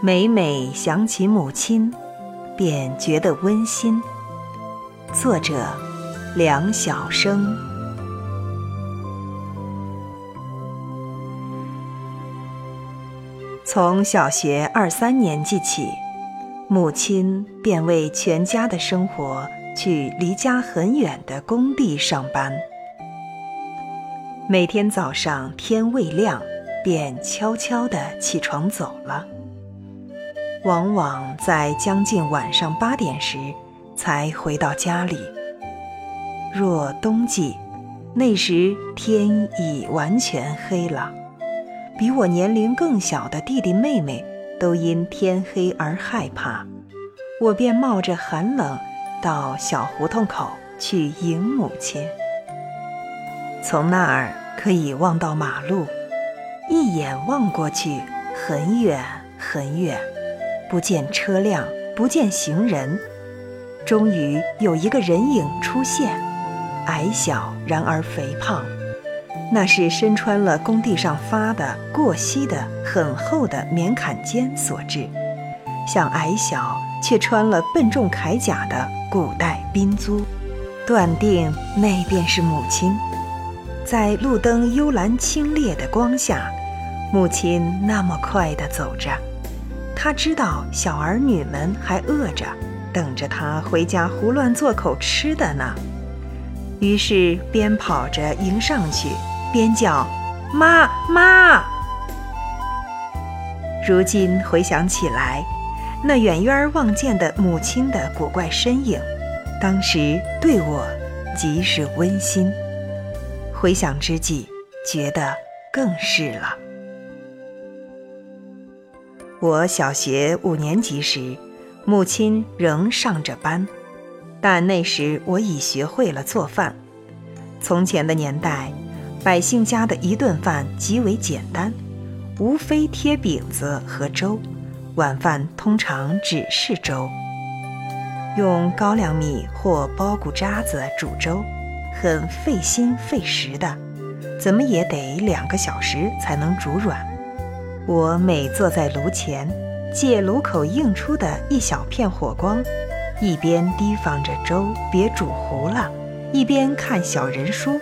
每每想起母亲，便觉得温馨。作者：梁晓声。从小学二三年级起，母亲便为全家的生活去离家很远的工地上班。每天早上天未亮，便悄悄地起床走了。往往在将近晚上八点时才回到家里。若冬季，那时天已完全黑了，比我年龄更小的弟弟妹妹都因天黑而害怕，我便冒着寒冷到小胡同口去迎母亲。从那儿可以望到马路，一眼望过去，很远很远。不见车辆，不见行人，终于有一个人影出现，矮小然而肥胖，那是身穿了工地上发的过膝的很厚的棉坎肩所致，像矮小却穿了笨重铠甲的古代兵卒，断定那便是母亲。在路灯幽蓝清冽的光下，母亲那么快地走着。他知道小儿女们还饿着，等着他回家胡乱做口吃的呢，于是边跑着迎上去，边叫：“妈妈！”如今回想起来，那远远望见的母亲的古怪身影，当时对我极是温馨。回想之际，觉得更是了。我小学五年级时，母亲仍上着班，但那时我已学会了做饭。从前的年代，百姓家的一顿饭极为简单，无非贴饼子和粥，晚饭通常只是粥。用高粱米或苞谷渣子煮粥，很费心费时的，怎么也得两个小时才能煮软。我每坐在炉前，借炉口映出的一小片火光，一边提防着粥别煮糊了，一边看小人书。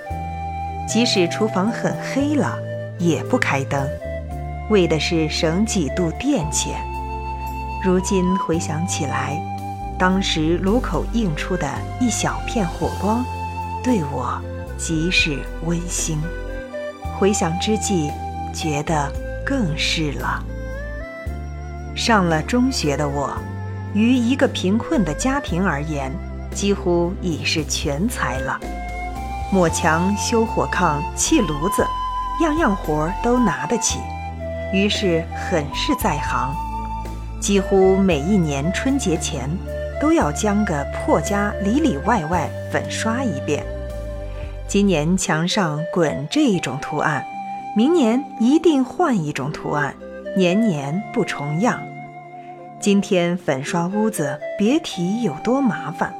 即使厨房很黑了，也不开灯，为的是省几度电钱。如今回想起来，当时炉口映出的一小片火光，对我即是温馨。回想之际，觉得。更是了。上了中学的我，于一个贫困的家庭而言，几乎已是全才了。抹墙、修火炕、砌炉子，样样活都拿得起，于是很是在行。几乎每一年春节前，都要将个破家里里外外粉刷一遍。今年墙上滚这一种图案。明年一定换一种图案，年年不重样。今天粉刷屋子，别提有多麻烦。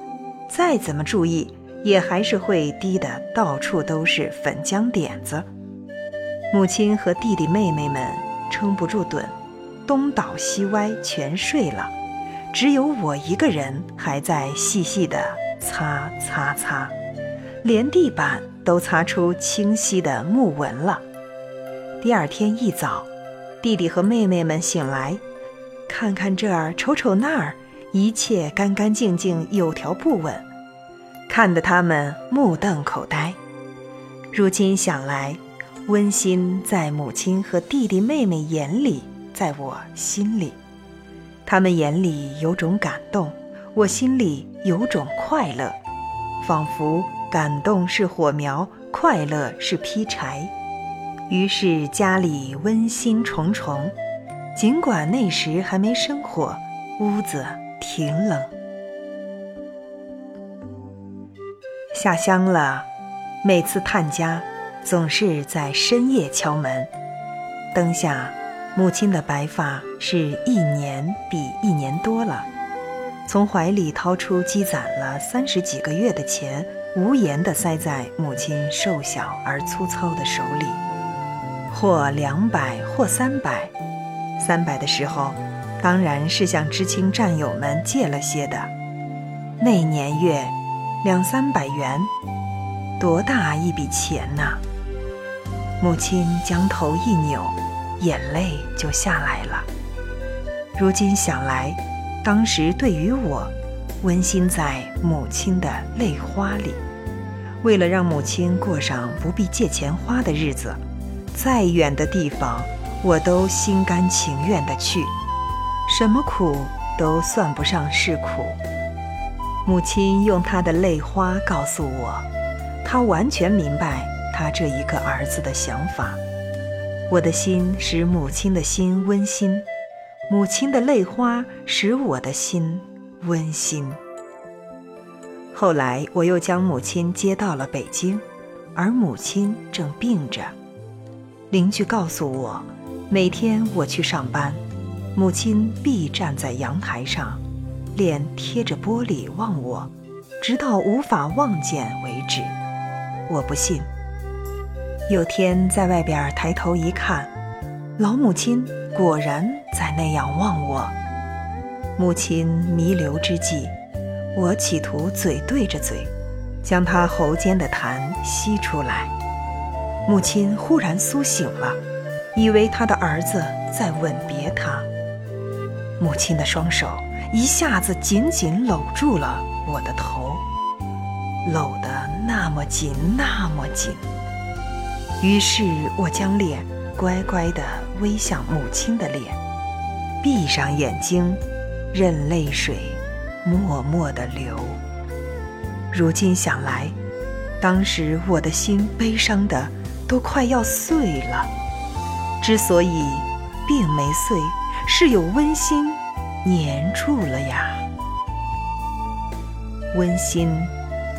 再怎么注意，也还是会滴得到处都是粉浆点子。母亲和弟弟妹妹们撑不住盹，东倒西歪，全睡了。只有我一个人还在细细的擦擦擦，连地板都擦出清晰的木纹了。第二天一早，弟弟和妹妹们醒来，看看这儿，瞅瞅那儿，一切干干净净，有条不紊，看得他们目瞪口呆。如今想来，温馨在母亲和弟弟妹妹眼里，在我心里，他们眼里有种感动，我心里有种快乐，仿佛感动是火苗，快乐是劈柴。于是家里温馨重重，尽管那时还没生火，屋子挺冷。下乡了，每次探家，总是在深夜敲门。灯下，母亲的白发是一年比一年多了。从怀里掏出积攒了三十几个月的钱，无言地塞在母亲瘦小而粗糙的手里。或两百，或三百。三百的时候，当然是向知青战友们借了些的。那年月，两三百元，多大一笔钱呐！母亲将头一扭，眼泪就下来了。如今想来，当时对于我，温馨在母亲的泪花里。为了让母亲过上不必借钱花的日子，再远的地方我都心甘情愿地去，什么苦都算不上是苦。母亲用她的泪花告诉我，她完全明白她这一个儿子的想法。我的心使母亲的心温馨，母亲的泪花使我的心温馨。后来，我又将母亲接到了北京，而母亲正病着。邻居告诉我，每天我去上班，母亲必站在阳台上，脸贴着玻璃望我，直到无法望见为止。我不信。有天在外边抬头一看，老母亲果然在那样望我。母亲弥留之际。我企图嘴对着嘴，将他喉间的痰吸出来。母亲忽然苏醒了，以为他的儿子在吻别他。母亲的双手一下子紧紧搂住了我的头，搂得那么紧，那么紧。于是我将脸乖乖地微向母亲的脸，闭上眼睛，任泪水。默默地流。如今想来，当时我的心悲伤的都快要碎了。之所以并没碎，是有温馨粘住了呀。温馨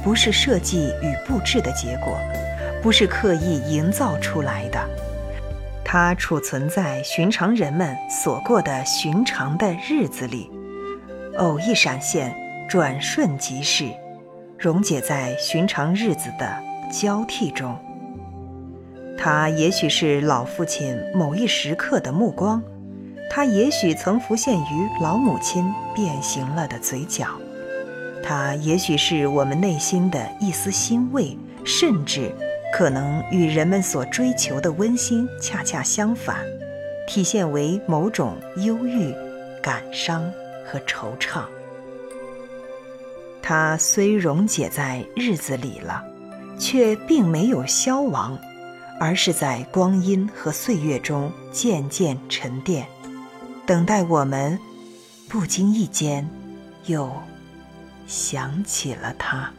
不是设计与布置的结果，不是刻意营造出来的，它储存在寻常人们所过的寻常的日子里。偶一闪现，转瞬即逝，溶解在寻常日子的交替中。它也许是老父亲某一时刻的目光，它也许曾浮现于老母亲变形了的嘴角，它也许是我们内心的一丝欣慰，甚至可能与人们所追求的温馨恰恰相反，体现为某种忧郁、感伤。和惆怅，它虽溶解在日子里了，却并没有消亡，而是在光阴和岁月中渐渐沉淀，等待我们不经意间又想起了它。